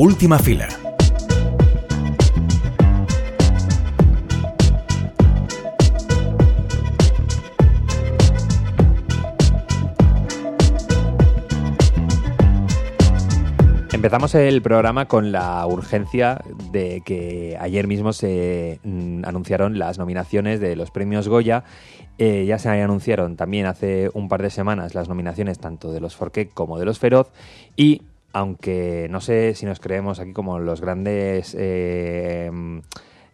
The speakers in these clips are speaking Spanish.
Última fila. Empezamos el programa con la urgencia de que ayer mismo se mm, anunciaron las nominaciones de los premios Goya. Eh, ya se anunciaron también hace un par de semanas las nominaciones tanto de los Forqué como de los Feroz. Y aunque no sé si nos creemos aquí como los grandes eh,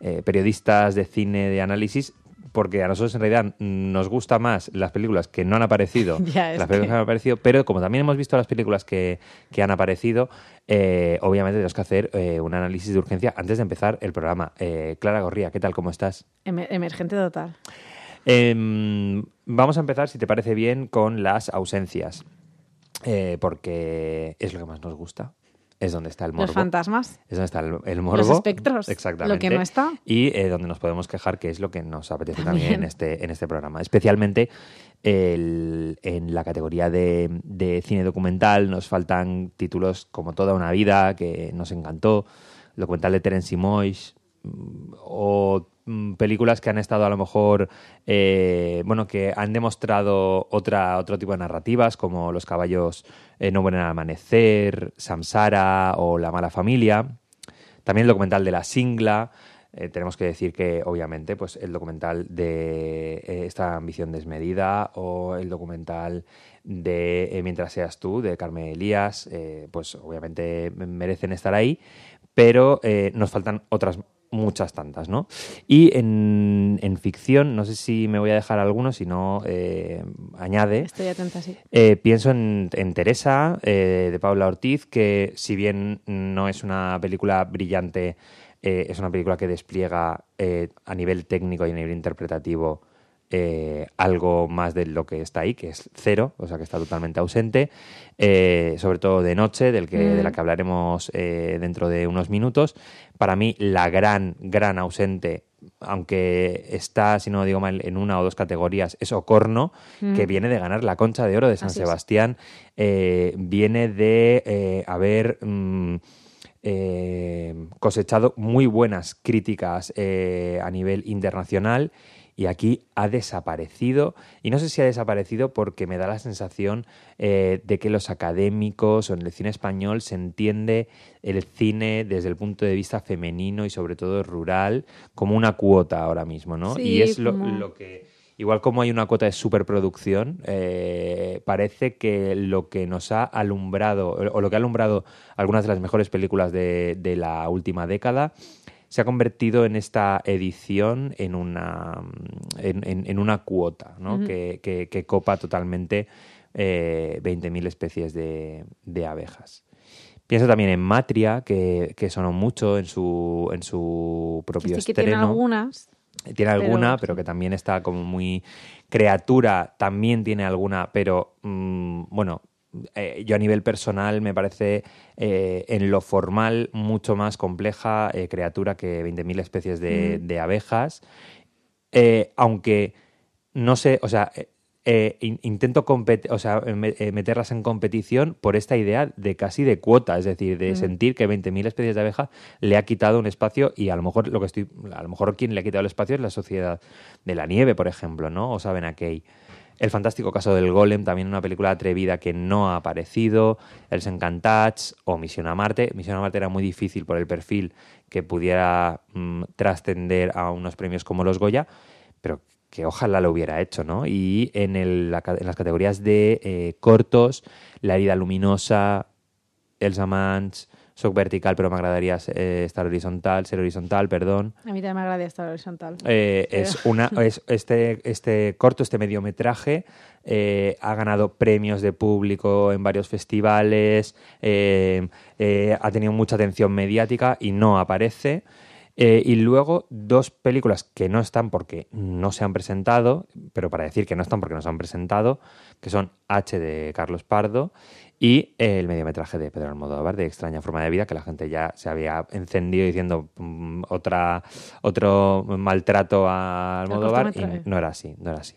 eh, periodistas de cine de análisis, porque a nosotros en realidad nos gusta más las películas que no han aparecido, las películas que- que han aparecido, pero como también hemos visto las películas que, que han aparecido, eh, obviamente tenemos que hacer eh, un análisis de urgencia antes de empezar el programa. Eh, Clara Gorría, ¿qué tal? ¿Cómo estás? Emer- emergente total. Em, vamos a empezar, si te parece bien, con las ausencias, eh, porque es lo que más nos gusta. Es donde está el morbo. Los fantasmas. Es donde está el, el morbo. Los espectros. Exactamente. Lo que no está. Y eh, donde nos podemos quejar, que es lo que nos apetece también, También. en, este, en este programa. Especialmente el- en la categoría de, de cine documental nos faltan títulos como Toda una vida, que nos encantó, el documental de Terence Moix, o películas que han estado a lo mejor, eh, bueno, que han demostrado otra, otro tipo de narrativas, como Los caballos eh, no mueren al amanecer, Samsara o La mala familia. También el documental de La Singla. Eh, tenemos que decir que, obviamente, pues el documental de eh, esta ambición desmedida o el documental de Mientras seas tú, de Carmen Elías, pues obviamente merecen estar ahí, pero nos faltan otras muchas tantas, ¿no? Y en, en ficción, no sé si me voy a dejar alguno, si no, eh, añade. Estoy atenta, sí. Eh, pienso en, en Teresa, eh, de Paula Ortiz, que si bien no es una película brillante, es una película que despliega a nivel técnico y a nivel interpretativo eh, algo más de lo que está ahí, que es cero, o sea que está totalmente ausente, eh, sobre todo de noche, del que, de la que hablaremos eh, dentro de unos minutos. Para mí, la gran, gran ausente aunque está, si no digo mal, en una o dos categorías, es Ocorno, que viene de ganar la Concha de Oro de San Así. Sebastián, viene de haber mm, cosechado muy buenas críticas a nivel internacional y aquí ha desaparecido. Y no sé si ha desaparecido porque me da la sensación eh, de que los académicos o en el cine español se entiende el cine desde el punto de vista femenino y sobre todo rural como una cuota ahora mismo, ¿no? Sí, y es lo, como- lo que... Igual como hay una cuota de superproducción, eh, parece que lo que nos ha alumbrado, o lo que ha alumbrado algunas de las mejores películas de, de la última década, se ha convertido en esta edición en una, en, en- en una cuota, ¿no? que, que- que copa totalmente eh, 20.000 especies de, de abejas. Pienso también en Matria, que, que sonó mucho en su, en su propio sí que tiene estreno. algunas. Tiene alguna, Pero- pero que también está como muy... Criatura también tiene alguna, pero mm, bueno, eh, yo a nivel personal me parece eh, en lo formal mucho más compleja eh, Criatura que 20.000 especies de, de abejas. Aunque no sé, o sea, in- intento o sea, me- meterlas en competición por esta idea de casi de cuota, es decir, de sentir que 20.000 especies de abeja le ha quitado un espacio y a lo mejor lo que estoy, a lo mejor quien le ha quitado el espacio es la sociedad de la nieve, por ejemplo, ¿no? O saben aquel. El fantástico caso del Golem, también una película atrevida que no ha aparecido. El Encantats o Misión a Marte. Misión a Marte era muy difícil por el perfil que pudiera mm, trascender a unos premios como los Goya, pero que ojalá lo hubiera hecho, ¿no? Y en, el- en las categorías de eh, cortos, La herida luminosa, Elsa Mans, Shock vertical, pero me agradaría eh, estar horizontal, ser horizontal, perdón. A mí también me agrada estar horizontal. Eh, Pero- es una es este este corto este mediometraje eh, ha ganado premios de público en varios festivales eh, eh, ha tenido mucha atención mediática y no aparece Eh, y luego dos películas que no están porque no se han presentado pero para decir que no están porque no se han presentado que son H de Carlos Pardo y eh, el mediometraje de Pedro Almodóvar de Extraña forma de vida que la gente ya se había encendido diciendo mm, otra otro maltrato a Almodóvar y no era así, no era así.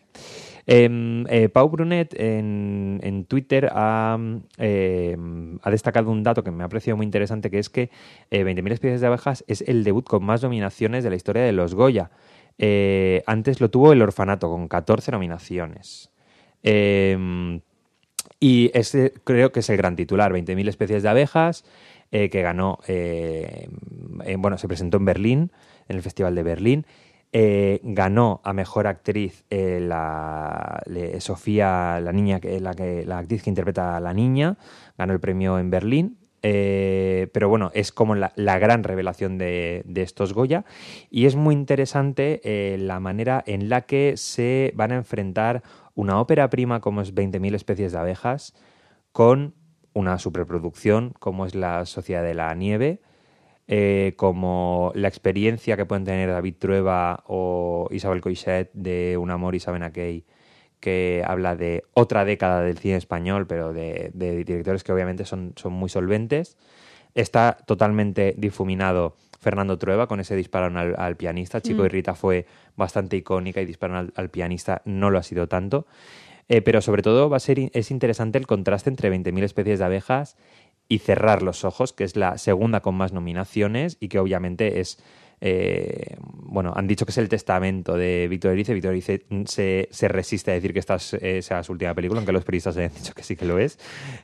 Em, eh, Pau Brunet en, en Twitter ha, em, ha destacado un dato que me ha parecido muy interesante, que es que eh, 20.000 especies de abejas es el debut con más nominaciones de la historia de los Goya. Eh, antes lo tuvo El Orfanato, con 14 nominaciones. Em, y ese creo que es el gran titular, 20.000 especies de abejas, eh, que ganó, eh, en- bueno, se presentó en Berlín, en el Festival de Berlín. Eh, ganó a mejor actriz eh, la Sofía, la niña que la, actriz que interpreta a la niña, ganó el premio en Berlín. Eh, pero bueno, es como la, la gran revelación de, estos Goya y es muy interesante la manera en la que se van a enfrentar una ópera prima como es 20.000 especies de abejas con una superproducción como es la Sociedad de la Nieve, eh, como la experiencia que pueden tener David Trueba o Isabel Coixet de Un amor y Sabena Key, que habla de otra década del cine español, pero de, de directores que obviamente son, son muy solventes. Está totalmente difuminado Fernando Trueba con ese disparo al, al pianista. Chico y Rita fue bastante icónica y disparo al, al pianista no lo ha sido tanto. Eh, pero sobre todo va a ser, es interesante el contraste entre 20.000 especies de abejas y Cerrar los Ojos, que es la segunda con más nominaciones y que obviamente es, eh, bueno, han dicho que es el testamento de Víctor Erice. Víctor Erice se, se resiste a decir que esta es- eh, sea su última película, aunque los periodistas hayan dicho que sí que lo es,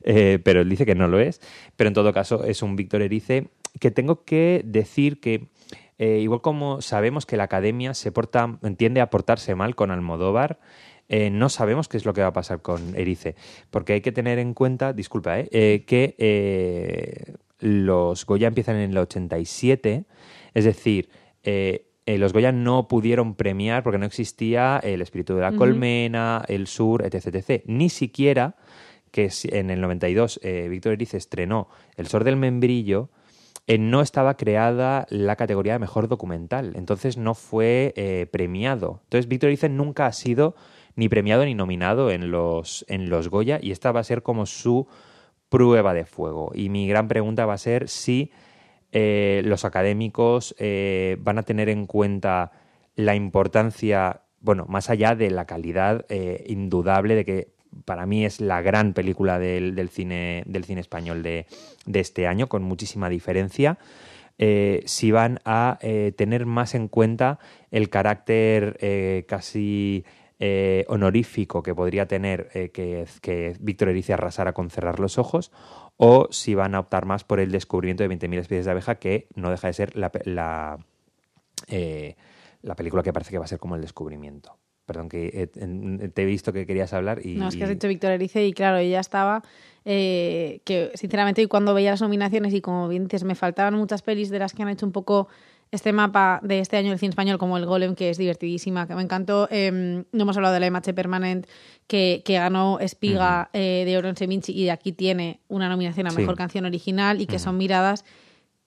eh, pero él dice que no lo es. Pero en todo caso es un Víctor Erice que tengo que decir que eh, igual como sabemos que la academia se porta, tiende a portarse mal con Almodóvar, eh, no sabemos qué es lo que va a pasar con Erice. Porque hay que tener en cuenta, disculpa, eh, eh, que los Goya empiezan en el 87, es decir, los Goya no pudieron premiar porque no existía el espíritu de la colmena, el sur, etc, etc. Ni siquiera que en el 92 eh, Víctor Erice estrenó El Sor del Membrillo, eh, no estaba creada la categoría de mejor documental, entonces no fue eh, premiado. Entonces Víctor Erice nunca ha sido ni premiado ni nominado en los, en los Goya y esta va a ser como su prueba de fuego. Y mi gran pregunta va a ser si eh, los académicos van a tener en cuenta la importancia, bueno, más allá de la calidad indudable de que para mí es la gran película del, del cine, del cine español de, este año, con muchísima diferencia. eh, si van a eh, tener más en cuenta el carácter eh, casi eh, honorífico que podría tener que, que Víctor Erice arrasara con cerrar los ojos, o si van a optar más por el descubrimiento de 20.000 especies de abeja, que no deja de ser la, la película que parece que va a ser como el descubrimiento. Perdón, que eh, en- te he visto que querías hablar y... No, es que has dicho Víctor Erice y claro, ella estaba, eh, que sinceramente y cuando veía las nominaciones y como bien dices, me faltaban muchas pelis de las que han hecho un poco este mapa de este año del cine español, como El Golem, que es divertidísima, que me encantó. Eh, no hemos hablado de la MH Permanent, que, que ganó Espiga eh, de Oron Seminci y de aquí tiene una nominación a Sí. Mejor Canción Original y que son miradas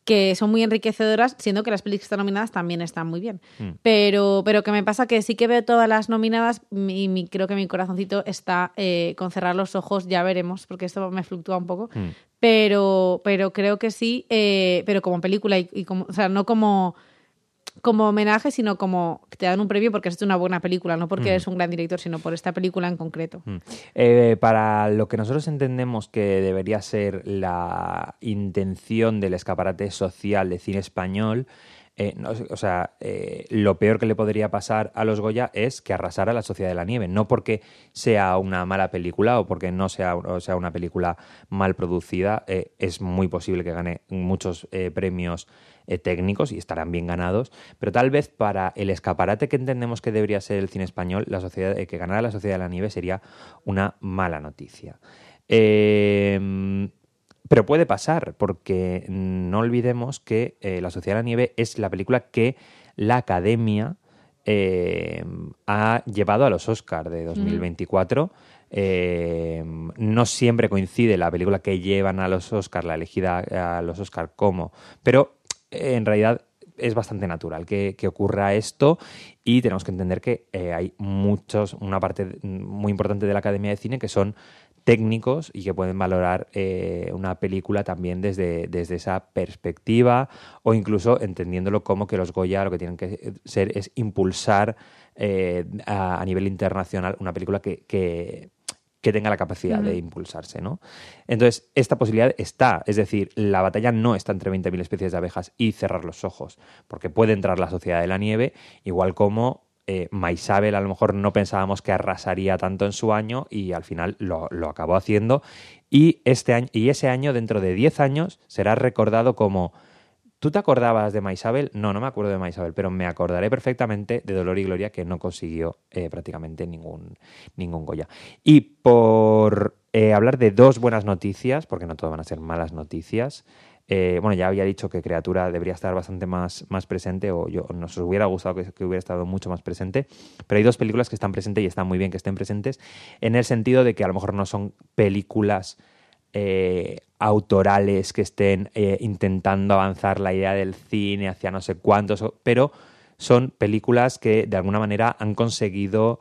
que son muy enriquecedoras, siendo que las películas que están nominadas también están muy bien. Mm. Pero, pero que me pasa que sí que veo todas las nominadas y mi- creo que mi corazoncito está eh, con cerrar los ojos, ya veremos, porque esto me fluctúa un poco. Mm. Pero, pero creo que sí, eh, pero como película y, y como, o sea, no como como homenaje, sino como que te dan un premio porque has hecho una buena película, no porque eres un gran director, sino por esta película en concreto. Mm. Eh, para lo que nosotros entendemos que debería ser la intención del escaparate social de cine español, eh, no, o sea, eh, lo peor que le podría pasar a los Goya es que arrasara la Sociedad de la Nieve, no porque sea una mala película o porque no sea, o sea una película mal producida, eh, es muy posible que gane muchos premios eh, técnicos y estarán bien ganados, pero tal vez para el escaparate que entendemos que debería ser el cine español, la sociedad, eh, que ganara la Sociedad de la Nieve sería una mala noticia. Eh, pero puede pasar, porque no olvidemos que eh, La Sociedad de la Nieve es la película que la Academia eh, ha llevado a los Oscars de 2024. Eh, no siempre coincide la película que llevan a los Oscars, la elegida a los Oscars como, pero en realidad es bastante natural que, que ocurra esto y tenemos que entender que eh, hay muchos, una parte muy importante de la Academia de Cine que son técnicos y que pueden valorar eh, una película también desde, desde esa perspectiva o incluso entendiéndolo como que los Goya lo que tienen que ser es impulsar eh, a, nivel internacional una película que, que, tenga la capacidad de impulsarse, ¿no? Entonces, esta posibilidad está, es decir, la batalla no está entre 20.000 especies de abejas y cerrar los ojos, porque puede entrar la sociedad de la nieve, igual como eh, Maisabel a lo mejor no pensábamos que arrasaría tanto en su año y al final lo, acabó haciendo. Y, este año, y ese año, dentro de 10 años, será recordado como... ¿Tú te acordabas de Maisabel? No, no me acuerdo de Maisabel, pero me acordaré perfectamente de Dolor y Gloria, que no consiguió eh, prácticamente ningún, ningún Goya. Y por eh, hablar de dos buenas noticias, porque no todo van a ser malas noticias, eh, bueno, ya había dicho que Criatura debería estar bastante más, más presente, o yo, nos hubiera gustado que, hubiera estado mucho más presente, pero hay dos películas que están presentes y están muy bien que estén presentes, en el sentido de que a lo mejor no son películas autorales que estén eh, intentando avanzar la idea del cine hacia no sé cuántos, pero son películas que de alguna manera han conseguido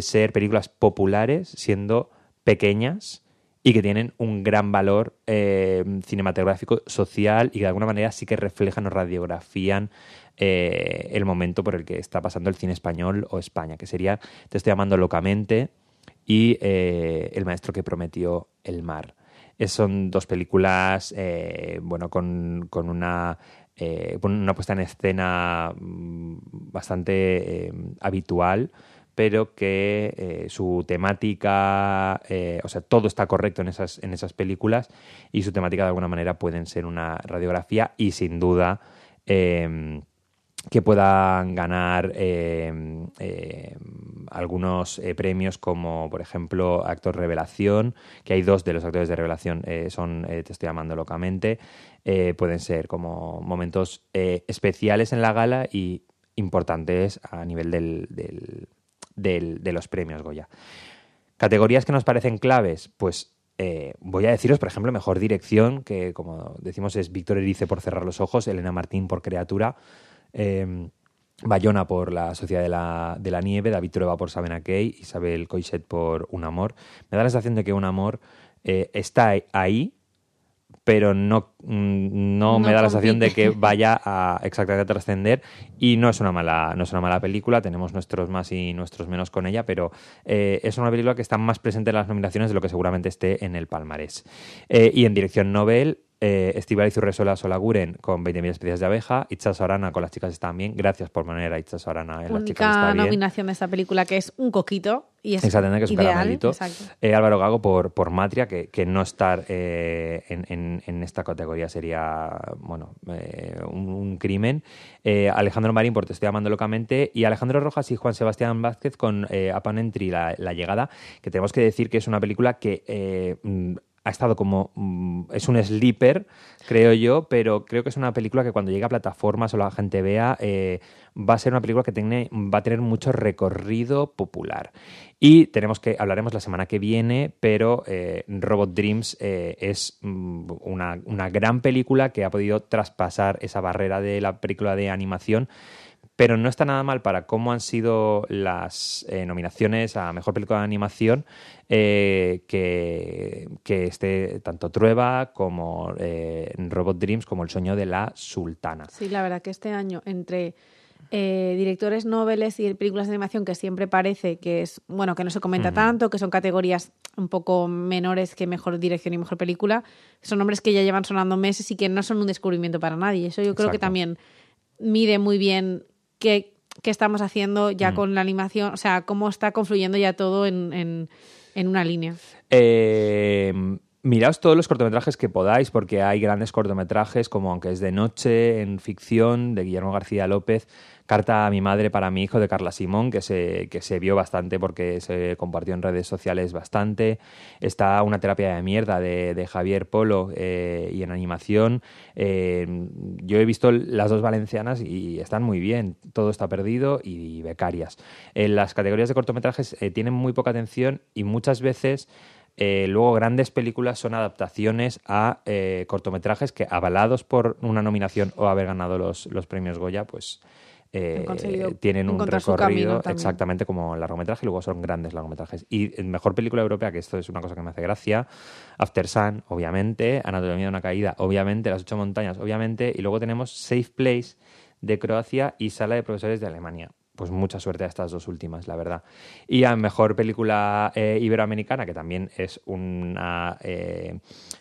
ser películas populares siendo pequeñas y que tienen un gran valor eh, cinematográfico, social y que de alguna manera sí que reflejan o radiografían eh, el momento por el que está pasando el cine español o España, que sería Te estoy llamando locamente y eh, El maestro que prometió el mar. Son dos películas, bueno, con, con una una puesta en escena mm, bastante habitual, pero que eh, su temática, eh, o sea, todo está correcto en esas, en esas películas y su temática de alguna manera pueden ser una radiografía y sin duda que puedan ganar algunos eh, premios como por ejemplo actor revelación que hay dos de los actores de revelación son te estoy llamando locamente pueden ser como momentos especiales en la gala y importantes a nivel del de los premios Goya. Categorías que nos parecen claves, pues eh, voy a deciros, por ejemplo, mejor dirección, que como decimos es Víctor Erice por Cerrar los Ojos, Elena Martín por Criatura, eh, Bayona por La Sociedad de la, de la Nieve, David Trueba por Sabena Key, Isabel Coixet por Un Amor. Me da la sensación de que Un Amor eh, está ahí, pero no, mm, no, me da la sensación de que vaya a exactamente a trascender. Y no es una mala no es una mala película tenemos nuestros más y nuestros menos con ella pero eh, es una película que está más presente en las nominaciones de lo que seguramente esté en el palmarés. Eh, y en dirección Nobel eh, Estival Urresola Solaguren con 20.000 especies de abeja, Itza Sorana con Las chicas están bien. Gracias por poner a Itza Sorana en Las chicas están bien. nominación de esta película que es un coquito y es Exactamente, que es un eh, Álvaro Gago por, por Matria, que, que no estar eh, en, en, esta categoría sería bueno eh, un, crimen. Alejandro Marín por Te estoy amando locamente y Alejandro Rojas y Juan Sebastián Vázquez con Upon Entry, la, la, llegada, que tenemos que decir que es una película que ha estado como. Mm, es un sleeper, creo yo, pero creo que es una película que cuando llegue a plataformas o la gente vea, eh, va a ser una película que tiene, va a tener mucho recorrido popular. Y tenemos que, hablaremos la semana que viene, pero eh, Robot Dreams eh, es mm, una, una gran película que ha podido traspasar esa barrera de la película de animación pero no está nada mal para cómo han sido las eh, nominaciones a Mejor Película de Animación eh, que, que esté tanto Trueba como eh, Robot Dreams como El sueño de la sultana. Sí, la verdad que este año entre directores noveles y películas de animación que siempre parece que es, bueno, que no se comenta tanto, que son categorías un poco menores que mejor dirección y mejor película, son nombres que ya llevan sonando meses y que no son un descubrimiento para nadie. Eso yo creo que también mide muy bien qué, estamos haciendo ya mm. con la animación, o sea, cómo está confluyendo ya todo en, una línea. Eh, miraos todos los cortometrajes que podáis, porque hay grandes cortometrajes, como Aunque es de noche, en ficción, de Guillermo García López, Carta a mi madre para mi hijo de Carla Simón, que se, que se vio bastante porque se compartió en redes sociales bastante. Está Una terapia de mierda de, Javier Polo eh, y en animación. Eh, yo he visto las dos valencianas y están muy bien. Todo está perdido y, becarias. En las categorías de cortometrajes eh, tienen muy poca atención y muchas veces... luego grandes películas son adaptaciones a cortometrajes que avalados por una nominación o haber ganado los, los premios Goya, pues eh, tienen un recorrido exactamente como largometraje y luego son grandes largometrajes. Y mejor película europea, que esto es una cosa que me hace gracia, After Sun, obviamente, Anatomía de una caída, obviamente, Las ocho montañas, obviamente, y luego tenemos Safe Place de Croacia y Sala de profesores de Alemania. Pues mucha suerte a estas dos últimas, la verdad. Y a mejor película eh, iberoamericana, que también es una, eh,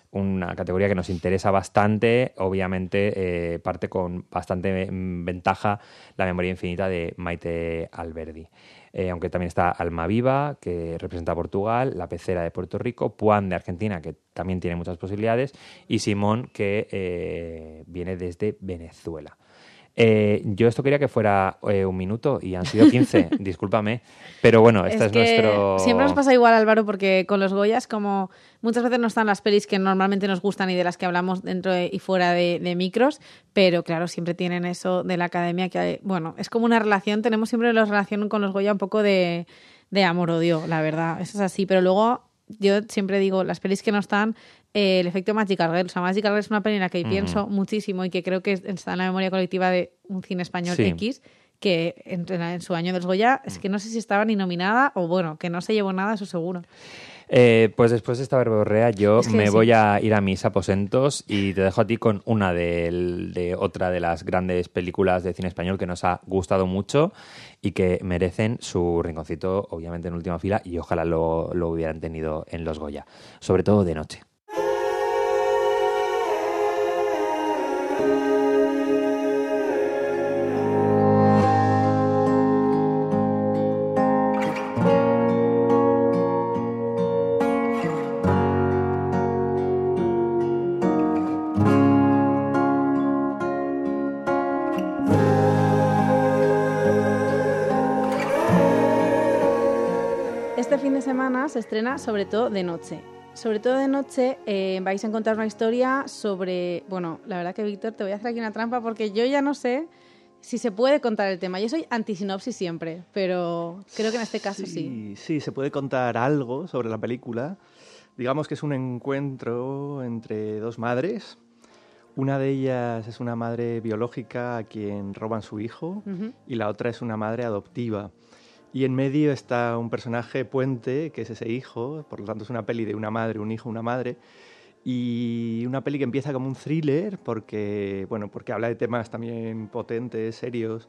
una categoría que nos interesa bastante, obviamente eh, parte con bastante mm, ventaja la memoria infinita de Maite Alberdi. Aunque también está Alma Viva, que representa a Portugal, La Pecera de Puerto Rico, Puan de Argentina, que también tiene muchas posibilidades, y Simón, que viene desde Venezuela. Eh, yo esto quería que fuera eh, un minuto y han sido 15, discúlpame. Pero bueno, este es, que nuestro. Siempre nos pasa igual, Álvaro, porque con los Goyas, como muchas veces no están las pelis que normalmente nos gustan y de las que hablamos dentro de- y fuera de, de micros, pero claro, siempre tienen eso de la academia que, bueno, es como una relación, tenemos siempre la relación con los Goya un poco de, de amor-odio, la verdad, eso es así, pero luego yo siempre digo, las pelis que no están, eh, el efecto Magical Girl, o sea, Magical Girl es una peli en la que pienso muchísimo y que creo que está en la memoria colectiva de un cine español Sí. X, que en, en su año de los Goya es que no sé si estaba ni nominada o bueno, que no se llevó nada, eso seguro. Eh, pues después de esta verborrea, yo Es que me sí. voy a ir a mis aposentos y te dejo a ti con una del- de, otra de las grandes películas de cine español que nos ha gustado mucho y que merecen su rinconcito, obviamente en última fila, y ojalá lo, lo hubieran tenido en los Goya, sobre todo de noche. Se estrena sobre todo de noche. Sobre todo de noche eh, vais a encontrar una historia sobre... Bueno, la verdad que Víctor, te voy a hacer aquí una trampa porque yo ya no sé si se puede contar el tema. Yo soy antisinopsis siempre, pero creo que en este caso sí. Sí, se puede contar algo sobre la película. Digamos que es un encuentro entre dos madres. Una de ellas es una madre biológica a quien roban su hijo y la otra es una madre adoptiva. Y en medio está un personaje puente, que es ese hijo, por lo tanto es una peli de una madre, un hijo, una madre, y una peli que empieza como un thriller porque, bueno, porque habla de temas también potentes, serios,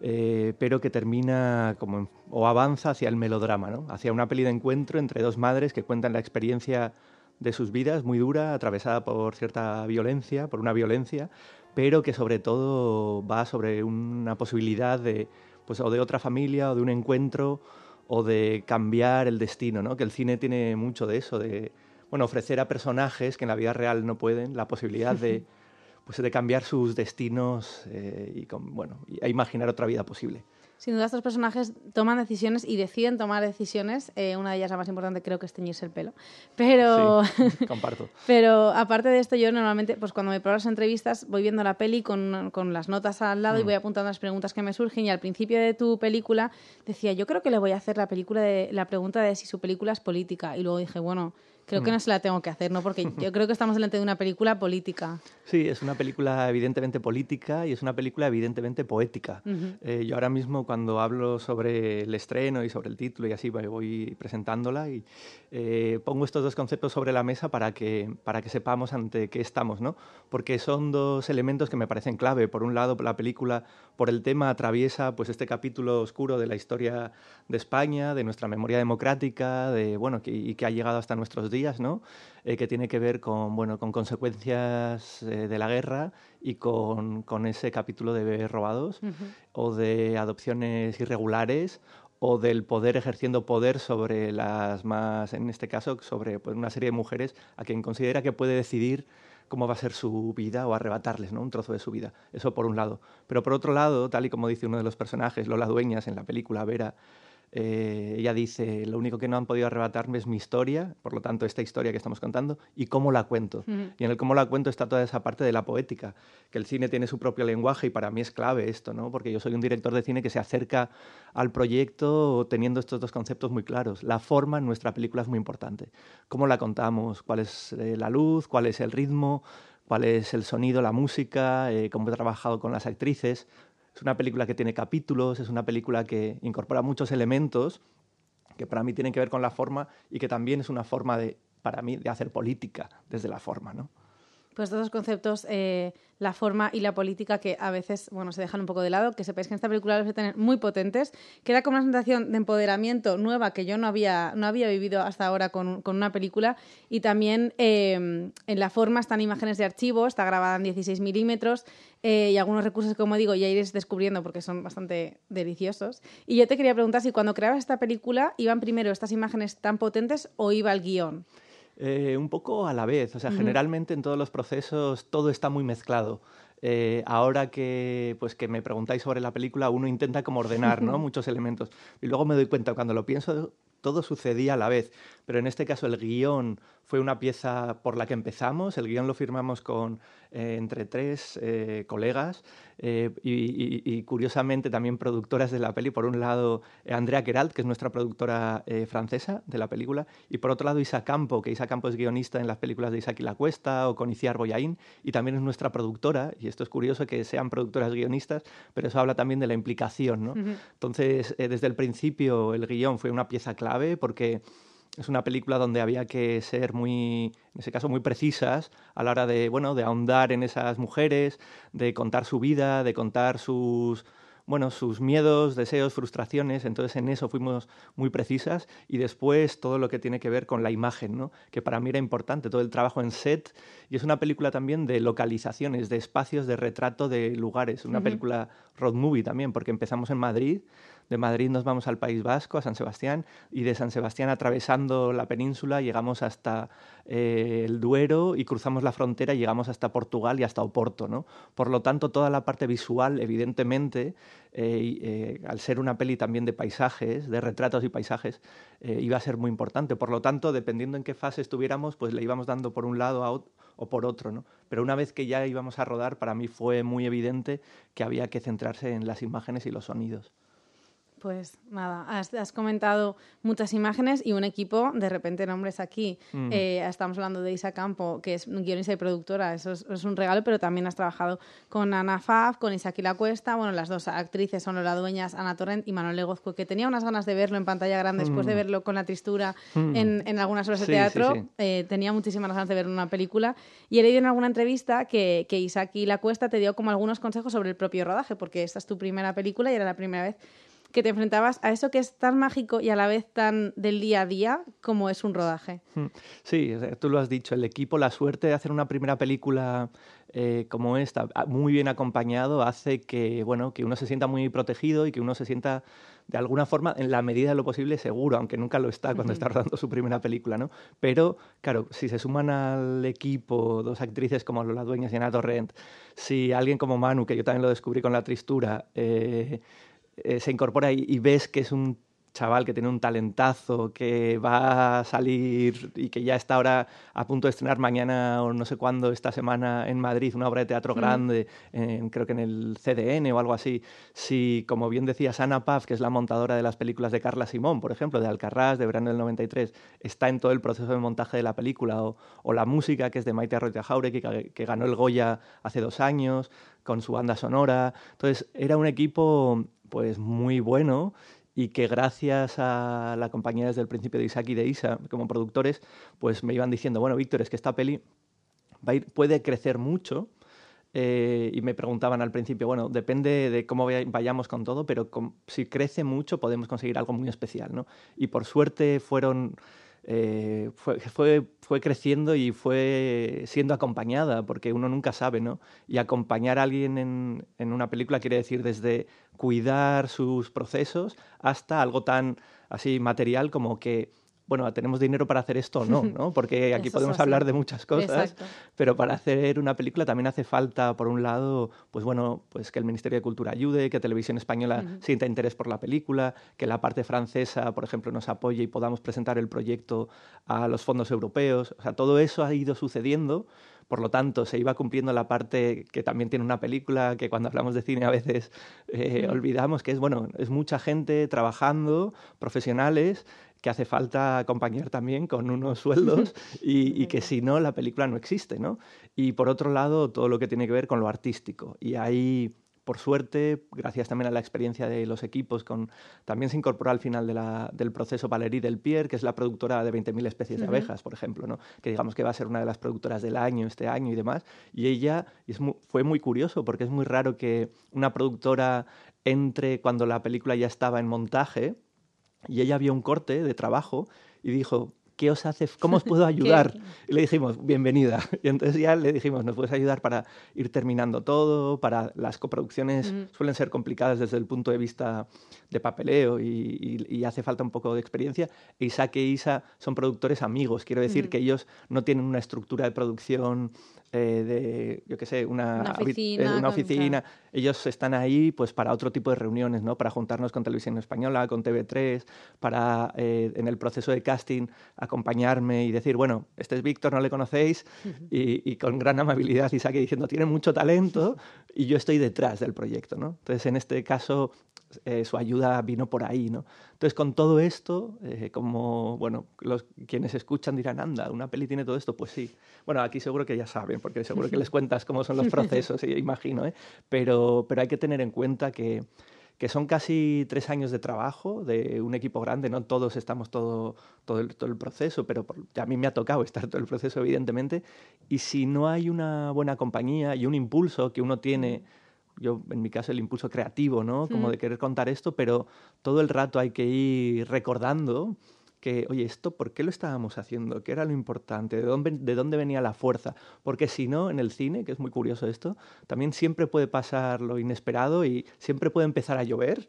eh, pero que termina como o avanza hacia el melodrama, ¿no? hacia una peli de encuentro entre dos madres que cuentan la experiencia de sus vidas muy dura, atravesada por cierta violencia, por una violencia, pero que sobre todo va sobre una posibilidad de, pues, o de otra familia, o de un encuentro, o de cambiar el destino, ¿no? Que el cine tiene mucho de eso, de, bueno, ofrecer a personajes que en la vida real no pueden la posibilidad de, pues, de cambiar sus destinos eh, y, con, bueno, y a imaginar otra vida posible. Sin duda estos personajes toman decisiones y deciden tomar decisiones. Eh, una de ellas, la más importante, creo que es teñirse el pelo. Pero... Sí, comparto. Pero aparte de esto, yo normalmente, pues cuando me preparo las entrevistas, voy viendo la peli con, con las notas al lado y voy apuntando las preguntas que me surgen. Y al principio de tu película decía, yo creo que le voy a hacer la película de la pregunta de si su película es política. Y luego dije, bueno, creo que no se la tengo que hacer, ¿no? Porque yo creo que estamos delante de una película política. Sí, es una película evidentemente política y es una película evidentemente poética. Ujú. Eh, yo ahora mismo cuando hablo sobre el estreno y sobre el título y así voy- voy presentándola y eh, pongo estos dos conceptos sobre la mesa para que, para que sepamos ante qué estamos, ¿no? Porque son dos elementos que me parecen clave. Por un lado, la película, por el tema, atraviesa pues este capítulo oscuro de la historia de España, de nuestra memoria democrática, de bueno, que, y que ha llegado hasta nuestros días, ¿no? Eh, que tiene que ver con, bueno, con consecuencias eh, de la guerra y con, con ese capítulo de bebés robados o de adopciones irregulares o del poder ejerciendo poder sobre las más, en este caso, sobre pues, una serie de mujeres a quien considera que puede decidir cómo va a ser su vida o arrebatarles ¿no? un trozo de su vida. Eso por un lado. Pero por otro lado, tal y como dice uno de los personajes, Lola Dueñas, en la película Vera, eh, ella dice, lo único que no han podido arrebatarme es mi historia, por lo tanto esta historia que estamos contando, y cómo la cuento. Y en el cómo la cuento está toda esa parte de la poética, que el cine tiene su propio lenguaje y para mí es clave esto, ¿no? porque yo soy un director de cine que se acerca al proyecto teniendo estos dos conceptos muy claros. La forma en nuestra película es muy importante. ¿Cómo la contamos? ¿Cuál es eh, la luz? ¿Cuál es el ritmo? ¿Cuál es el sonido, la música? Eh, ¿Cómo he trabajado con las actrices? Es una película que tiene capítulos, es una película que incorpora muchos elementos que para mí tienen que ver con la forma y que también es una forma de, para mí, de hacer política desde la forma, ¿no? Pues los conceptos, eh, la forma y la política que a veces, bueno, se dejan un poco de lado, que sepáis que en esta película los voy a tener muy potentes. Queda como una sensación de empoderamiento nueva que yo no había, no había vivido hasta ahora con, con una película. Y también eh, en la forma están imágenes de archivo, está grabada en 16 milímetros eh, y algunos recursos, como digo, ya iréis descubriendo porque son bastante deliciosos. Y yo te quería preguntar si cuando creabas esta película iban primero estas imágenes tan potentes o iba el guion. Eh, un poco a la vez. O sea, generalmente en todos los procesos todo está muy mezclado. Eh, ahora que, pues, que me preguntáis sobre la película, uno intenta como ordenar ¿no? muchos elementos. Y luego me doy cuenta, cuando lo pienso, todo sucedía a la vez. Pero en este caso el guion fue una pieza por la que empezamos. El guion lo firmamos con eh, entre tres eh, colegas eh, y, curiosamente también productoras de la peli. Por un lado, Andrea Geralt, que es nuestra productora francesa de la película, y por otro lado, Isa Campo, que Isa Campo es guionista en las películas de Isaac y la Cuesta o con Iciar Boyaín, y también es nuestra productora, y esto es curioso que sean productoras guionistas, pero eso habla también de la implicación. ¿no? Entonces, desde el principio, el guion fue una pieza clave porque es una película donde había que ser muy, en ese caso, muy precisas a la hora de, bueno, de ahondar en esas mujeres, de contar su vida, de contar sus, bueno, sus miedos, deseos, frustraciones, entonces en eso fuimos muy precisas. Y después todo lo que tiene que ver con la imagen, ¿no? que para mí era importante, todo el trabajo en set. Y es una película también de localizaciones, de espacios, de retrato de lugares, una película road movie también, porque empezamos en Madrid, de Madrid nos vamos al País Vasco, a San Sebastián, y de San Sebastián atravesando la península llegamos hasta eh, el Duero y cruzamos la frontera y llegamos hasta Portugal y hasta Oporto. ¿no? Por lo tanto, toda la parte visual, evidentemente, eh, eh, al ser una peli también de paisajes, de retratos y paisajes, iba a ser muy importante. Por lo tanto, dependiendo en qué fase estuviéramos, pues le íbamos dando por un lado o por otro. ¿no? Pero una vez que ya íbamos a rodar, para mí fue muy evidente que había que centrarse en las imágenes y los sonidos. Pues nada, has, comentado muchas imágenes y un equipo, de repente nombres aquí. Mm. Eh, estamos hablando de Isa Campo, que es guionista y productora, eso es, un regalo, pero también has trabajado con Ana Faf, con Isaki La Cuesta, bueno, las dos actrices son las dueñas, Ana Torrent y Manuel Legozco, que tenía unas ganas de verlo en pantalla grande después de mm. verlo con la tristura mm. en, algunas obras de teatro. Eh, tenía muchísimas ganas de ver una película y he leído en alguna entrevista que, que Isaki La Cuesta te dio como algunos consejos sobre el propio rodaje, porque esta es tu primera película y era la primera vez que te enfrentabas a eso que es tan mágico y a la vez tan del día a día como es un rodaje. Hmm. Sí, tú lo has dicho, el equipo, la suerte de hacer una primera película eh, como esta, muy bien acompañado, hace que, bueno, que uno se sienta muy protegido y que uno se sienta de alguna forma, en la medida de lo posible, seguro, aunque nunca lo está cuando está rodando su primera película, ¿no? Pero, claro, si se suman al equipo dos actrices como Lola Dueñas y Ana Torrent, si alguien como Manu, que yo también lo descubrí con La Tristura, eh, eh, se incorpora y, ves que es un chaval que tiene un talentazo, que va a salir y que ya está ahora a punto de estrenar mañana o no sé cuándo, esta semana en Madrid, una obra de teatro grande, creo que en el CDN o algo así. Si, como bien decías, Ana Paz, que es la montadora de las películas de Carla Simón, por ejemplo, de Alcarrás, de verano del 93, está en todo el proceso de montaje de la película, o, la música, que es de Maite Arroyo Jauregui, que, que ganó el Goya hace dos años, con su banda sonora. Entonces, era un equipo pues muy bueno y que gracias a la compañía desde el principio de Isaac y de Isa como productores, pues me iban diciendo, bueno, Víctor, es que esta peli puede crecer mucho. Eh, y me preguntaban al principio, bueno, depende de cómo vayamos con todo, pero si crece mucho podemos conseguir algo muy especial, ¿no? Y por suerte fueron eh, fue, fue, fue, creciendo y fue siendo acompañada, porque uno nunca sabe, ¿no? Y acompañar a alguien en, en una película quiere decir desde cuidar sus procesos hasta algo tan así material como que bueno, tenemos dinero para hacer esto o no, ¿no? Porque aquí podemos hablar de muchas cosas, pero para hacer una película también hace falta, por un lado, pues bueno, pues que el Ministerio de Cultura ayude, que Televisión Española sienta interés por la película, que la parte francesa, por ejemplo, nos apoye y podamos presentar el proyecto a los fondos europeos. O sea, todo eso ha ido sucediendo. Por lo tanto, se iba cumpliendo la parte que también tiene una película, que cuando hablamos de cine a veces eh, olvidamos, que es, bueno, es mucha gente trabajando, profesionales, que hace falta acompañar también con unos sueldos y, que si no, la película no existe, ¿no? Y por otro lado, todo lo que tiene que ver con lo artístico. Y ahí por suerte, gracias también a la experiencia de los equipos, con, también se incorporó al final de la, del proceso Valérie Delpierre, que es la productora de 20.000 especies de abejas, por ejemplo, ¿no? que digamos que va a ser una de las productoras del año, este año y demás. Y ella es fue muy curioso porque es muy raro que una productora entre cuando la película ya estaba en montaje y ella vio un corte de trabajo y dijo, ¿qué os hace? ¿Cómo os puedo ayudar? y le dijimos, bienvenida. Y entonces ya le dijimos, ¿nos puedes ayudar para ir terminando todo? Para las coproducciones suelen ser complicadas desde el punto de vista de papeleo y, hace falta un poco de experiencia. Isaac e Isa son productores amigos, quiero decir que ellos no tienen una estructura de producción eh, de, yo qué sé, una, una oficina. Eh, Ellos están ahí pues para otro tipo de reuniones, ¿no? Para juntarnos con Televisión Española, con TV3, para eh, en el proceso de casting acompañarme y decir, bueno, este es Víctor, no le conocéis, y, con gran amabilidad Isaac diciendo, tiene mucho talento y yo estoy detrás del proyecto, ¿no? Entonces, en este caso, eh, su ayuda vino por ahí, ¿no? Entonces, con todo esto, eh, como, bueno, los, quienes escuchan dirán, anda, ¿una peli tiene todo esto? Pues sí. Bueno, aquí seguro que ya saben, porque seguro que les cuentas cómo son los procesos, imagino, ¿eh? Pero, pero hay que tener en cuenta que, que son casi tres años de trabajo de un equipo grande, no todos estamos todo, todo, el, todo el proceso, pero a mí me ha tocado estar todo el proceso, evidentemente, y si no hay una buena compañía y un impulso que uno tiene yo en mi caso el impulso creativo, ¿no? Como de querer contar esto, pero todo el rato hay que ir recordando que, oye, esto, ¿por qué lo estábamos haciendo? ¿Qué era lo importante? ¿De dónde, de dónde venía la fuerza? Porque si no, en el cine, que es muy curioso esto, también siempre puede pasar lo inesperado y siempre puede empezar a llover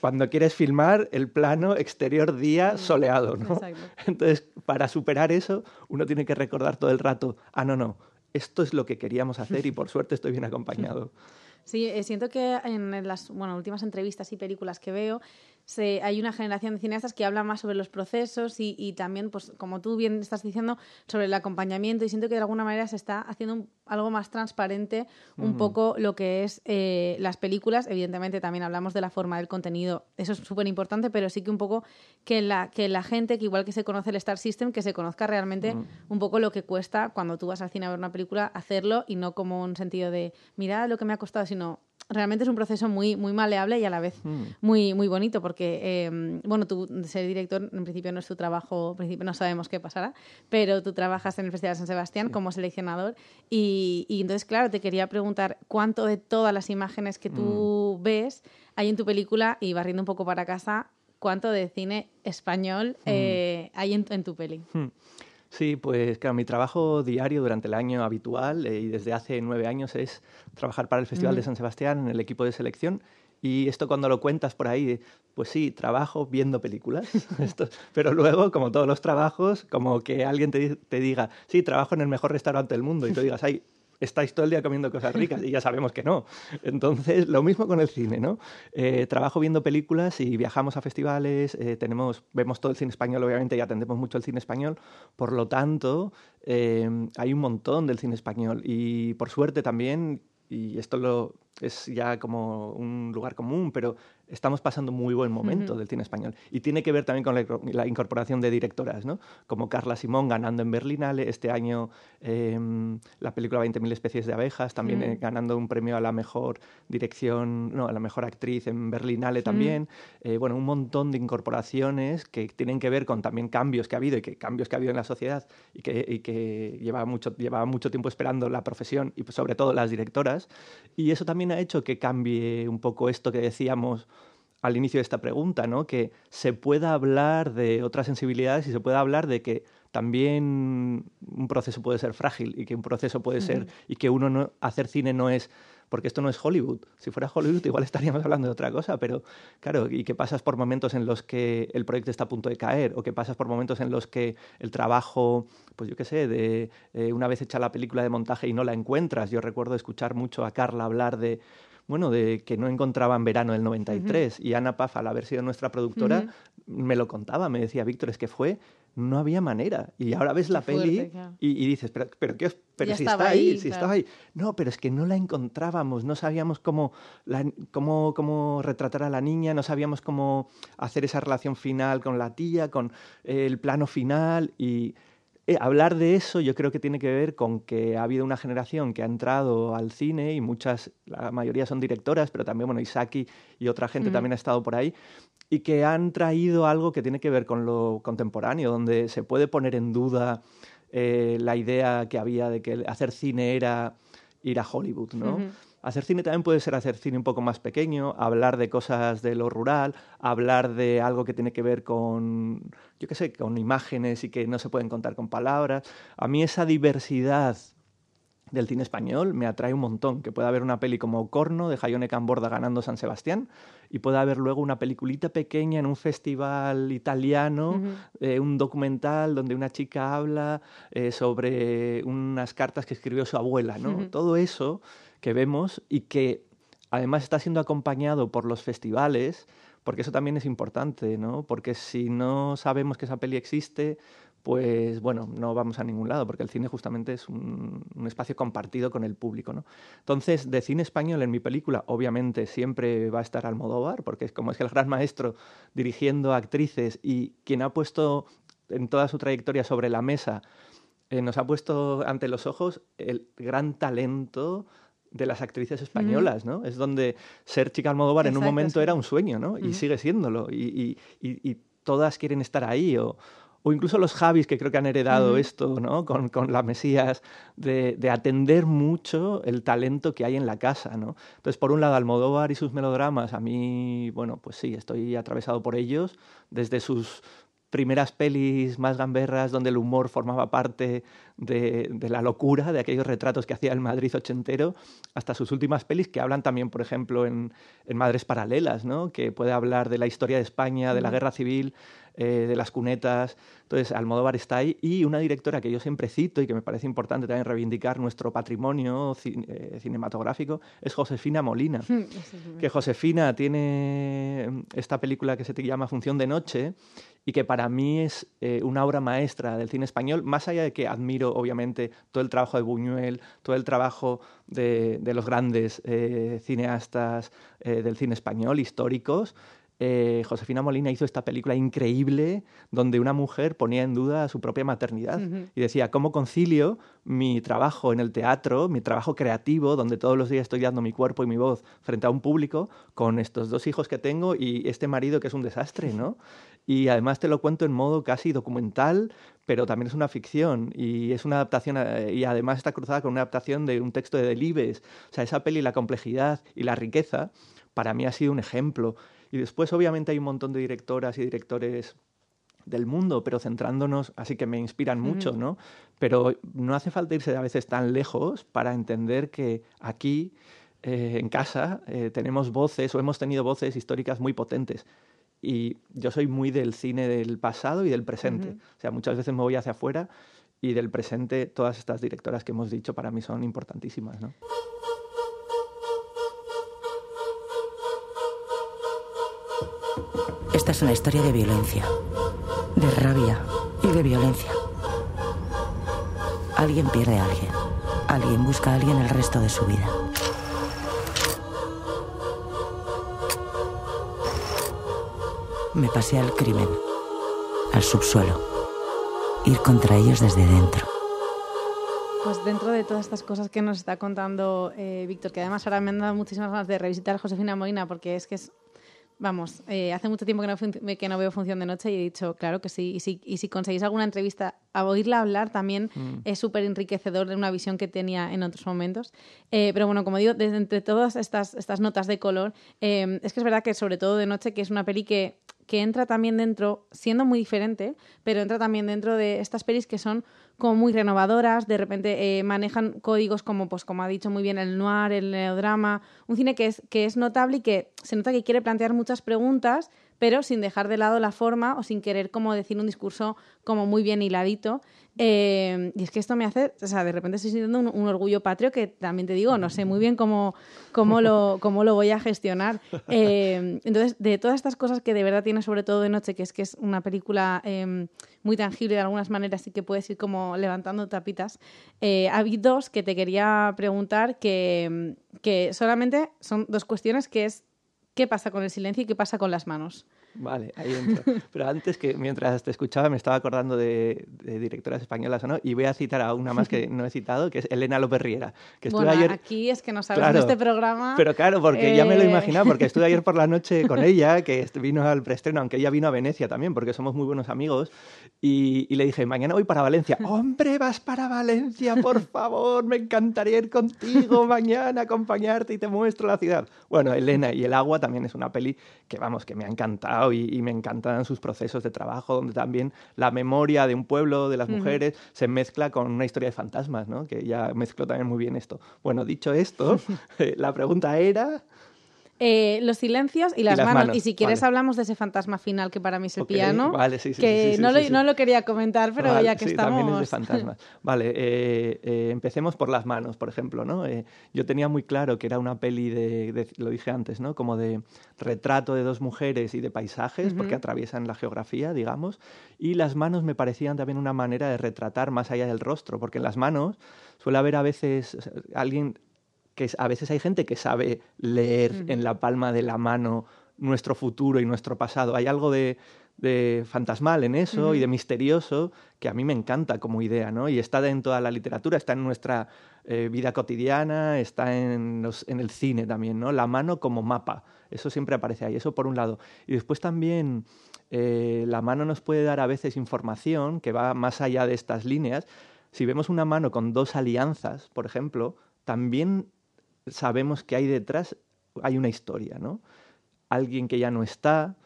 cuando quieres filmar el plano exterior día soleado, ¿no? Entonces, para superar eso, uno tiene que recordar todo el rato, ah, no, no, esto es lo que queríamos hacer y por suerte estoy bien acompañado. Sí, eh, siento que en las bueno, últimas entrevistas y películas que veo se, hay una generación de cineastas que habla más sobre los procesos y, y, también, pues como tú bien estás diciendo, sobre el acompañamiento y siento que de alguna manera se está haciendo algo más transparente un poco lo que es eh, las películas. Evidentemente también hablamos de la forma del contenido, eso es súper importante, pero sí que un poco que la, que la gente, que igual que se conoce el Star System, que se conozca realmente un poco lo que cuesta cuando tú vas al cine a ver una película, hacerlo y no como un sentido de, mira lo que me ha costado, sino realmente es un proceso muy, muy maleable y a la vez mm. muy, muy bonito, porque, em, bueno, tú ser director en principio no es tu trabajo, en principio no sabemos qué pasará, pero tú trabajas en el Festival de San Sebastián como seleccionador y, y, entonces, claro, te quería preguntar cuánto de todas las imágenes que tú mm. ves hay en tu película y barriendo un poco para casa, cuánto de cine español mm. eh, hay en, en, tu peli. Sí, pues claro, mi trabajo diario durante el año habitual eh, y desde hace nueve años es trabajar para el Festival de San Sebastián en el equipo de selección. Y esto cuando lo cuentas por ahí, pues sí, trabajo viendo películas. pero luego, como todos los trabajos, como que alguien te, te, diga, sí, trabajo en el mejor restaurante del mundo y tú digas, ay, estáis todo el día comiendo cosas ricas y ya sabemos que no. Entonces, lo mismo con el cine, ¿no? Eh, trabajo viendo películas y viajamos a festivales, eh, tenemos, vemos todo el cine español, obviamente, y atendemos mucho el cine español, por lo tanto, eh, hay un montón del cine español y por suerte también, y esto lo, es ya como un lugar común, pero estamos pasando muy buen momento del cine español. Y tiene que ver también con la, incorporación de directoras, ¿no? Como Carla Simón ganando en Berlinale, este año em, la película 20.000 especies de abejas, también eh, ganando un premio a la mejor dirección, no, a la mejor actriz en Berlinale también. Eh, bueno, un montón de incorporaciones que tienen que ver con también cambios que ha habido y que cambios que ha habido en la sociedad y que, y que llevaba, mucho, llevaba mucho tiempo esperando la profesión y sobre todo las directoras. Y eso también ha hecho que cambie un poco esto que decíamos al inicio de esta pregunta, ¿no? Que se pueda hablar de otras sensibilidades y se pueda hablar de que también un proceso puede ser frágil y que un proceso puede ser y que uno no hacer cine no es porque esto no es Hollywood. Si fuera Hollywood igual estaríamos hablando de otra cosa, pero claro, y que pasas por momentos en los que el proyecto está a punto de caer o que pasas por momentos en los que el trabajo, pues yo qué sé, de eh, una vez hecha la película de montaje y no la encuentras. Yo recuerdo escuchar mucho a Carla hablar de bueno, de que no encontraba en verano del 93. Y Ana Paz, al haber sido nuestra productora, me lo contaba, me decía, Víctor, es que fue, no había manera. Y ahora ves la peli y, dices, pero, pero, ¿qué pero si está ahí, si estaba ahí. No, pero es que no la encontrábamos, no sabíamos cómo, cómo, cómo retratar a la niña, no sabíamos cómo hacer esa relación final con la tía, con el plano final y eh, hablar de eso yo creo que tiene que ver con que ha habido una generación que ha entrado al cine y muchas, la mayoría son directoras, pero también, bueno, Isaki y otra gente también ha estado por ahí, y que han traído algo que tiene que ver con lo contemporáneo, donde se puede poner en duda eh, la idea que había de que hacer cine era ir a Hollywood, ¿no? Hacer cine también puede ser hacer cine un poco más pequeño, hablar de cosas de lo rural, hablar de algo que tiene que ver con, yo qué sé, con imágenes y que no se pueden contar con palabras. A mí esa diversidad del cine español me atrae un montón, que pueda haber una peli como Corno de Jaione Camborda ganando San Sebastián y pueda haber luego una peliculita pequeña en un festival italiano, eh, un documental donde una chica habla eh, sobre unas cartas que escribió su abuela, ¿no? Todo eso que vemos y que además está siendo acompañado por los festivales, porque eso también es importante, ¿no? Porque si no sabemos que esa peli existe, pues bueno, no vamos a ningún lado, porque el cine justamente es un, espacio compartido con el público, ¿no? Entonces, de cine español en mi película, obviamente siempre va a estar Almodóvar, porque es como es el gran maestro dirigiendo actrices y quien ha puesto en toda su trayectoria sobre la mesa, eh, nos ha puesto ante los ojos el gran talento de las actrices españolas, ¿no? Es donde ser chica Almodóvar en un momento era un sueño, ¿no? Y sigue siéndolo. Y, todas quieren estar ahí. O, incluso los Javis, que creo que han heredado esto, ¿no? Con, la Mesías, de, atender mucho el talento que hay en la casa, ¿no? Entonces, por un lado, Almodóvar y sus melodramas, a mí, bueno, pues sí, estoy atravesado por ellos, desde sus primeras pelis más gamberras donde el humor formaba parte de, la locura, de aquellos retratos que hacía el Madrid ochentero, hasta sus últimas pelis que hablan también, por ejemplo, en, Madres Paralelas, ¿no? que puede hablar de la historia de España, de la guerra civil, eh, de las cunetas. Entonces, Almodóvar está ahí y una directora que yo siempre cito y que me parece importante también reivindicar nuestro patrimonio eh, cinematográfico es Josefina Molina. que Josefina tiene esta película que se llama Función de Noche y que para mí es eh, una obra maestra del cine español, más allá de que admiro obviamente todo el trabajo de Buñuel, todo el trabajo de, los grandes cineastas del cine español, históricos, eh, Josefina Molina hizo esta película increíble donde una mujer ponía en duda su propia maternidad y decía, ¿cómo concilio mi trabajo en el teatro, mi trabajo creativo, donde todos los días estoy dando mi cuerpo y mi voz frente a un público, con estos dos hijos que tengo y este marido que es un desastre, ¿no? Y además te lo cuento en modo casi documental, pero también es una ficción y es una adaptación eh, y además está cruzada con una adaptación de un texto de Delibes. O sea, esa peli, la complejidad y la riqueza, para mí ha sido un ejemplo. Y después, obviamente, hay un montón de directoras y directores del mundo, pero centrándonos, así que me inspiran mucho, ¿no? Pero no hace falta irse a veces tan lejos para entender que aquí, eh, en casa, eh, tenemos voces o hemos tenido voces históricas muy potentes. Y yo soy muy del cine del pasado y del presente. O sea, muchas veces me voy hacia afuera y del presente todas estas directoras que hemos dicho para mí son importantísimas, ¿no? Esta es una historia de violencia, de rabia y de violencia. Alguien pierde a alguien. Alguien busca a alguien el resto de su vida. Me pasé al crimen, al subsuelo. Ir contra ellos desde dentro. Pues dentro de todas estas cosas que nos está contando eh, Víctor, que además ahora me han dado muchísimas ganas de revisitar a Josefina Molina, porque es que es Vamos, eh, hace mucho tiempo que no, que no veo Función de Noche y he dicho, claro que sí. Y si, y si conseguís alguna entrevista, a oírla hablar también mm. es súper enriquecedor de una visión que tenía en otros momentos. Eh, pero bueno, como digo, desde entre todas estas, estas notas de color, eh, es que es verdad que sobre todo de noche, que es una peli que, que entra también dentro, siendo muy diferente, pero entra también dentro de estas pelis que son como muy renovadoras, de repente eh, manejan códigos como, pues, como ha dicho muy bien, el noir, el neodrama, un cine que es, que es notable y que se nota que quiere plantear muchas preguntas, pero sin dejar de lado la forma o sin querer como decir un discurso como muy bien hiladito. Eh, y es que esto me hace, o sea, de repente estoy sintiendo un, orgullo patrio que también te digo, no sé muy bien cómo, cómo, lo, cómo lo voy a gestionar. Eh, entonces, de todas estas cosas que de verdad tiene sobre todo de noche, que es que es una película em, muy tangible de algunas maneras y que puedes ir como levantando tapitas, eh, hay dos que te quería preguntar que, que solamente son dos cuestiones, que es qué pasa con el silencio y qué pasa con las manos. Vale, ahí entro. Pero antes que mientras te escuchaba me estaba acordando de, directoras españolas o no, y voy a citar a una más que no he citado, que es Elena López Riera. Que bueno, ayer... aquí es que no sabes de este programa. Pero claro, porque ya me lo eh, imaginado, porque estuve ayer por la noche con ella, que vino al preestreno, aunque ella vino a Venecia también, porque somos muy buenos amigos, y, y le dije, mañana voy para Valencia. ¡Hombre, vas para Valencia, por favor! Me encantaría ir contigo mañana, acompañarte y te muestro la ciudad. Bueno, Elena y el agua también es una peli que, vamos, que me ha encantado y, me encantan sus procesos de trabajo, donde también la memoria de un pueblo, de las mujeres, se mezcla con una historia de fantasmas, ¿no? Que ya mezcló también muy bien esto. Bueno, dicho esto, la pregunta era... Eh, los silencios y las, manos. Y si quieres hablamos de ese fantasma final que para mí es el piano. Vale, sí, sí, que no, lo, no, lo, quería comentar, pero ya que estamos... También es de fantasmas. Vale, eh, eh, empecemos por las manos, por ejemplo. ¿no? yo tenía muy claro que era una peli de, lo dije antes, ¿no? como de retrato de dos mujeres y de paisajes, porque atraviesan la geografía, digamos. Y las manos me parecían también una manera de retratar más allá del rostro, porque en las manos suele haber a veces alguien que a veces hay gente que sabe leer en la palma de la mano nuestro futuro y nuestro pasado. Hay algo de, fantasmal en eso y de misterioso que a mí me encanta como idea, ¿no? Y está en toda la literatura, está en nuestra eh, vida cotidiana, está en, el cine también, ¿no? La mano como mapa, eso siempre aparece ahí, eso por un lado. Y después también eh, la mano nos puede dar a veces información que va más allá de estas líneas. Si vemos una mano con dos alianzas, por ejemplo, también sabemos que hay detrás, hay una historia, ¿no? Alguien que ya no está,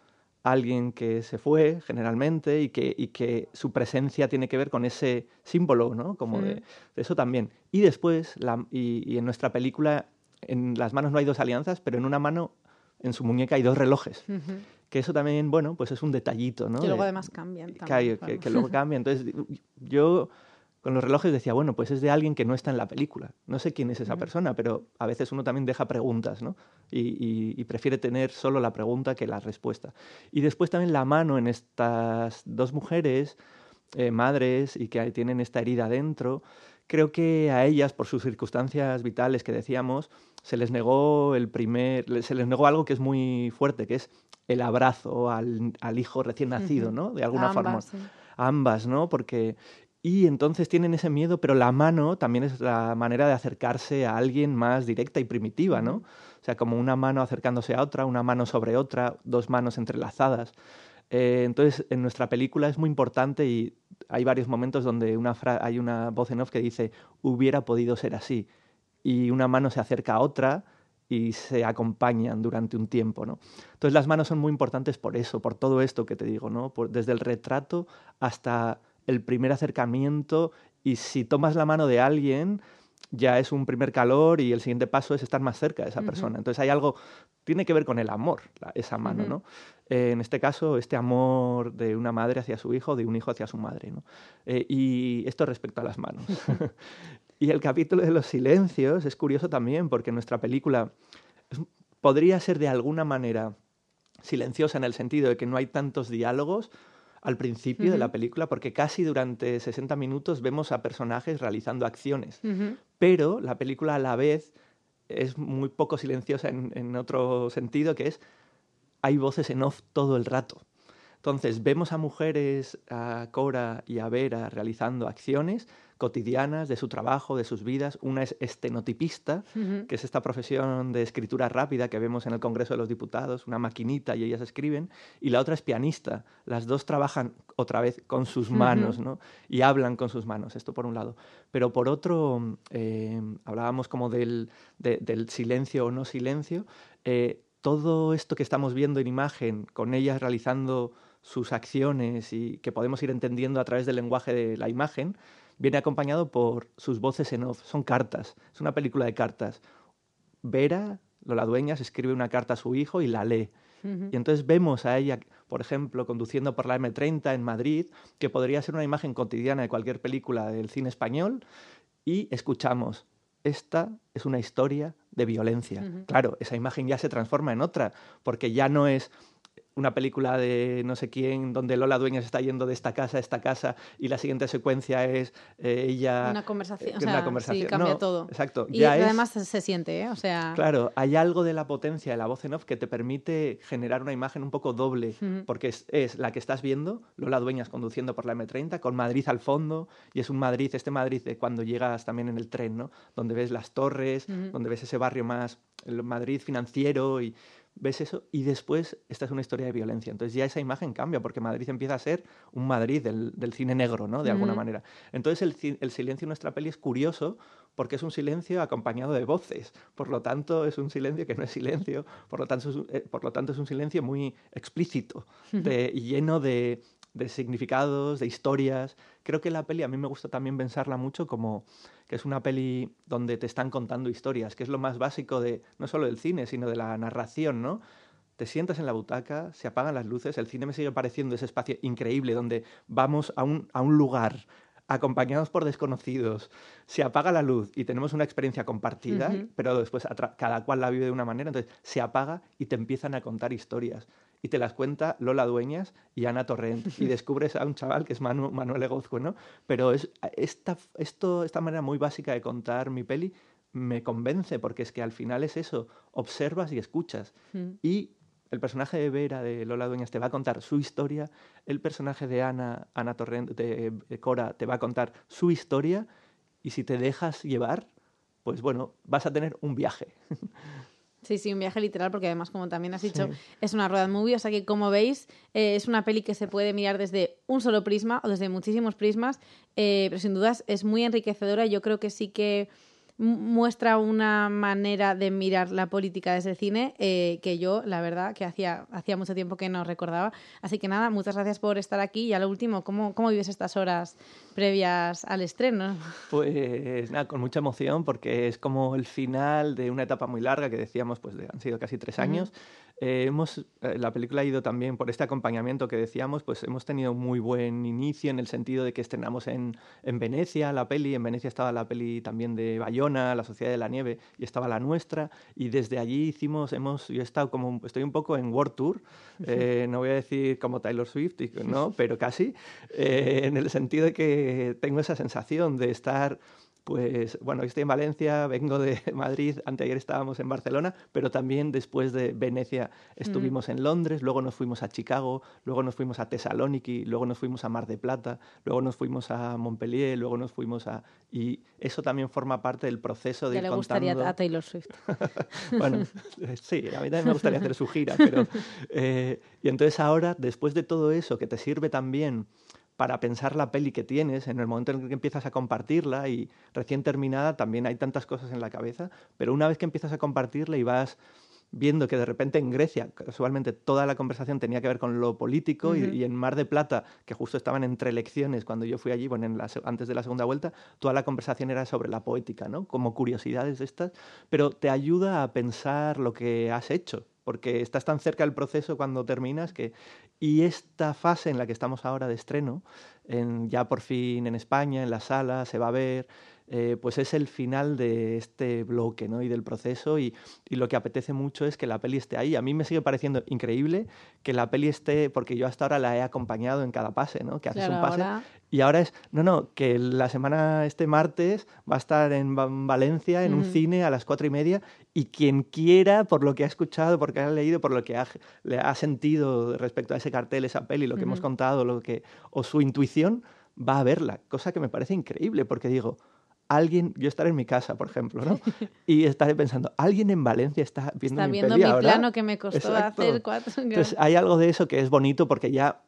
alguien que se fue generalmente y que, y que su presencia tiene que ver con ese símbolo, ¿no? Como de, eso también. Y después, la, y, en nuestra película, en las manos no hay dos alianzas, pero en una mano, en su muñeca hay dos relojes. Que eso también, bueno, pues es un detallito, ¿no? Que luego además cambian. También, que, que, luego cambian. Entonces, yo con los relojes decía, bueno, pues es de alguien que no está en la película. No sé quién es esa persona, pero a veces uno también deja preguntas, ¿no? Y, prefiere tener solo la pregunta que la respuesta. Y después también la mano en estas dos mujeres, eh, madres, y que tienen esta herida dentro, creo que a ellas, por sus circunstancias vitales que decíamos, se les negó el primer, se les negó algo que es muy fuerte, que es el abrazo al, hijo recién nacido, ¿no? De alguna forma. ambas, ¿no? Porque y entonces tienen ese miedo, pero la mano también es la manera de acercarse a alguien más directa y primitiva, ¿no? O sea, como una mano acercándose a otra, una mano sobre otra, dos manos entrelazadas. Eh, entonces, en nuestra película es muy importante y hay varios momentos donde una hay una voz en off que dice, hubiera podido ser así. Y una mano se acerca a otra y se acompañan durante un tiempo, ¿no? Entonces, las manos son muy importantes por eso, por todo esto que te digo, ¿no? desde el retrato hasta el primer acercamiento y si tomas la mano de alguien ya es un primer calor y el siguiente paso es estar más cerca de esa persona. Entonces hay algo, tiene que ver con el amor, esa mano, ¿no? Eh, en este caso, este amor de una madre hacia su hijo, de un hijo hacia su madre, ¿no? Eh, y esto respecto a las manos. y el capítulo de los silencios es curioso también porque nuestra película podría ser de alguna manera silenciosa en el sentido de que no hay tantos diálogos, al principio de la película, porque casi durante 60 minutos vemos a personajes realizando acciones. Pero la película a la vez es muy poco silenciosa en, otro sentido, que es hay voces en off todo el rato. Entonces vemos a mujeres, a Cora y a Vera realizando acciones, cotidianas de su trabajo, de sus vidas. Una es estenotipista, que es esta profesión de escritura rápida que vemos en el Congreso de los Diputados, una maquinita y ellas escriben. Y la otra es pianista. Las dos trabajan otra vez con sus manos ¿no? y hablan con sus manos. Esto por un lado. Pero por otro, eh, hablábamos como del, del, silencio o no silencio. Eh, todo esto que estamos viendo en imagen, con ellas realizando sus acciones y que podemos ir entendiendo a través del lenguaje de la imagen, viene acompañado por sus voces en off. Son cartas, es una película de cartas. Vera, Lola Dueñas, escribe una carta a su hijo y la lee. Y entonces vemos a ella, por ejemplo, conduciendo por la M30 en Madrid, que podría ser una imagen cotidiana de cualquier película del cine español, y escuchamos, esta es una historia de violencia. Claro, esa imagen ya se transforma en otra, porque ya no es una película de no sé quién donde Lola Dueñas está yendo de esta casa a esta casa y la siguiente secuencia es eh, ella... Una conversación, eh, o sea, una conversación. sí, cambia No, todo. Exacto. Y ya además se, se siente, ¿eh? O sea, Claro, hay algo de la potencia de la voz en off que te permite generar una imagen un poco doble, porque es, es la que estás viendo, Lola Dueñas conduciendo por la M30, con Madrid al fondo, y es un Madrid, este Madrid de cuando llegas también en el tren, ¿no? Donde ves las torres, donde ves ese barrio más, el Madrid financiero, y ves eso, y después esta es una historia de violencia. Entonces ya esa imagen cambia, porque Madrid empieza a ser un Madrid del, del cine negro, ¿no? De alguna manera. Entonces el, ci- el silencio en nuestra peli es curioso porque es un silencio acompañado de voces. Por lo tanto, es un silencio que no es silencio. Por lo tanto, es un, eh, por lo tanto, es un silencio muy explícito de- y lleno de, de significados, de historias. Creo que la peli a mí me gusta también pensarla mucho como que es una peli donde te están contando historias, que es lo más básico de no solo del cine, sino de la narración, ¿no? Te sientas en la butaca, se apagan las luces, el cine me sigue pareciendo ese espacio increíble donde vamos a un, a un lugar acompañados por desconocidos, se apaga la luz y tenemos una experiencia compartida, pero después cada cual la vive de una manera, entonces se apaga y te empiezan a contar historias. Y te las cuenta Lola Dueñas y Ana Torrent. Y descubres a un chaval que es Manu- Manuel Egozco, ¿no? Pero es, esta, esto, esta manera muy básica de contar mi peli me convence, porque es que al final es eso, observas y escuchas. mm. Y el personaje de Vera, de Lola Dueñas, te va a contar su historia. El personaje de Ana, Ana Torrent, de Cora, te va a contar su historia. Y si te dejas llevar, pues bueno, vas a tener un viaje. Sí, sí, un viaje literal, porque además, como también has dicho, Sí. es una road movie, o sea que como veis, eh, es una peli que se puede mirar desde un solo prisma o desde muchísimos prismas, eh, pero sin dudas es muy enriquecedora. Yo creo que sí que muestra una manera de mirar la política desde el cine eh, que yo, la verdad, que hacía, hacía mucho tiempo que no recordaba. Así que nada, muchas gracias por estar aquí. Y a lo último, ¿cómo, cómo vives estas horas previas al estreno? Pues nada, con mucha emoción porque es como el final de una etapa muy larga que decíamos, pues de- han sido casi tres años. Eh, hemos, eh, la película ha ido también por este acompañamiento que decíamos, pues hemos tenido muy buen inicio en el sentido de que estrenamos en, en Venecia la peli, en Venecia estaba la peli también de Bayona, La Sociedad de la Nieve, y estaba la nuestra, y desde allí hicimos, hemos, yo he estado como, estoy un poco en World Tour, eh, no voy a decir como Taylor Swift, no, pero casi, eh, en el sentido de que tengo esa sensación de estar pues bueno, estoy en Valencia, vengo de Madrid, anteayer estábamos en Barcelona, pero también después de Venecia estuvimos en Londres, luego nos fuimos a Chicago, luego nos fuimos a Tesalóniki, luego nos fuimos a Mar de Plata, luego nos fuimos a Montpellier, luego nos fuimos a... Y eso también forma parte del proceso de Ya ir le gustaría contando... a Taylor Swift. Bueno, eh, sí, a mí también me gustaría hacer su gira, pero... eh, y entonces ahora, después de todo eso, que te sirve también para pensar la peli que tienes, en el momento en el que empiezas a compartirla y recién terminada también hay tantas cosas en la cabeza, pero una vez que empiezas a compartirla y vas viendo que de repente en Grecia, casualmente toda la conversación tenía que ver con lo político y- en Mar de Plata, que justo estaban entre elecciones cuando yo fui allí, bueno, en la antes de la segunda vuelta, toda la conversación era sobre la poética, ¿no? Como curiosidades de estas, pero te ayuda a pensar lo que has hecho, porque estás tan cerca del proceso cuando terminas que... Y esta fase en la que estamos ahora de estreno, en, ya por fin en España, en la sala, se va a ver, eh, pues es el final de este bloque ¿no? y del proceso y, y lo que apetece mucho es que la peli esté ahí. A mí me sigue pareciendo increíble que la peli esté, porque yo hasta ahora la he acompañado en cada pase, ¿no? que haces Claro, un pase ahora- y ahora es, no, no, que la semana, este martes, va a estar en Va- Valencia, en un cine a las cuatro y media, y quien quiera, por lo que ha escuchado, porque ha leído, por lo que ha, le ha sentido respecto a ese cartel, esa peli, lo que hemos contado, lo que, o su intuición, va a verla, cosa que me parece increíble, porque digo, alguien, yo estaré en mi casa, por ejemplo, ¿no? Y estaré pensando, alguien en Valencia está viendo Está mi viendo peli mi ahora?". plano que me costó Exacto. hacer cuatro. Entonces hay algo de eso que es bonito porque ya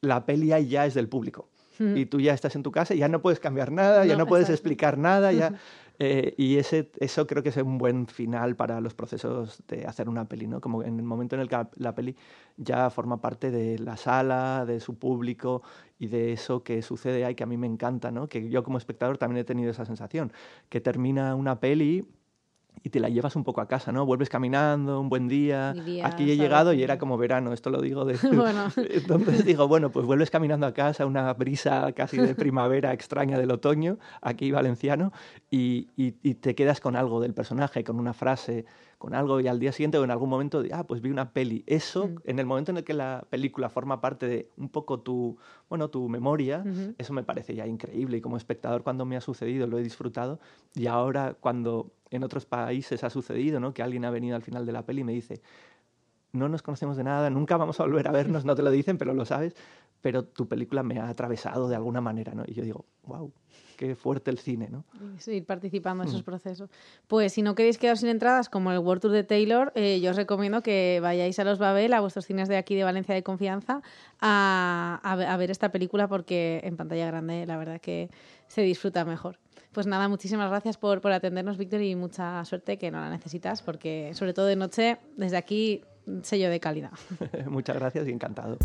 la peli ya es del público. Ujú. Y tú ya estás en tu casa, ya no puedes cambiar nada, ya No, no puedes exacto. explicar nada, ya... eh, y ese, eso creo que es un buen final para los procesos de hacer una peli, ¿no? Como en el momento en el que la- peli ya forma parte de la sala, de su público y de eso que sucede ahí que a mí me encanta, ¿no? Que yo como espectador también he tenido esa sensación, que termina una peli y te la llevas un poco a casa, ¿no? Vuelves caminando, un buen día, aquí he llegado y era como verano, esto lo digo de... Bueno. Entonces digo, bueno, pues vuelves caminando a casa, una brisa casi de primavera extraña del otoño, aquí valenciano, y, y- y te quedas con algo del personaje, con una frase, con algo y al día siguiente o en algún momento, ah, pues vi una peli. Eso, Mm. en el momento en el que la película forma parte de un poco tu, bueno, tu memoria, eso me parece ya increíble. Y como espectador, cuando me ha sucedido, lo he disfrutado. Y ahora, cuando en otros países ha sucedido, ¿no? Que alguien ha venido al final de la peli y me dice, no nos conocemos de nada, nunca vamos a volver a vernos, no te lo dicen, pero lo sabes, pero tu película me ha atravesado de alguna manera, ¿no? Y yo digo, wow, qué fuerte el cine, ¿no? ir participando en Mm. esos procesos. Pues si no queréis quedar sin entradas, como el World Tour de Taylor, eh, yo os recomiendo que vayáis a los Babel, a vuestros cines de aquí de Valencia de confianza, a, a a ver esta película porque en pantalla grande la verdad que se disfruta mejor. Pues nada, muchísimas gracias por, por atendernos, Víctor, y mucha suerte que no la necesitas, porque sobre todo de noche, desde aquí, sello de calidad. Muchas gracias y encantado.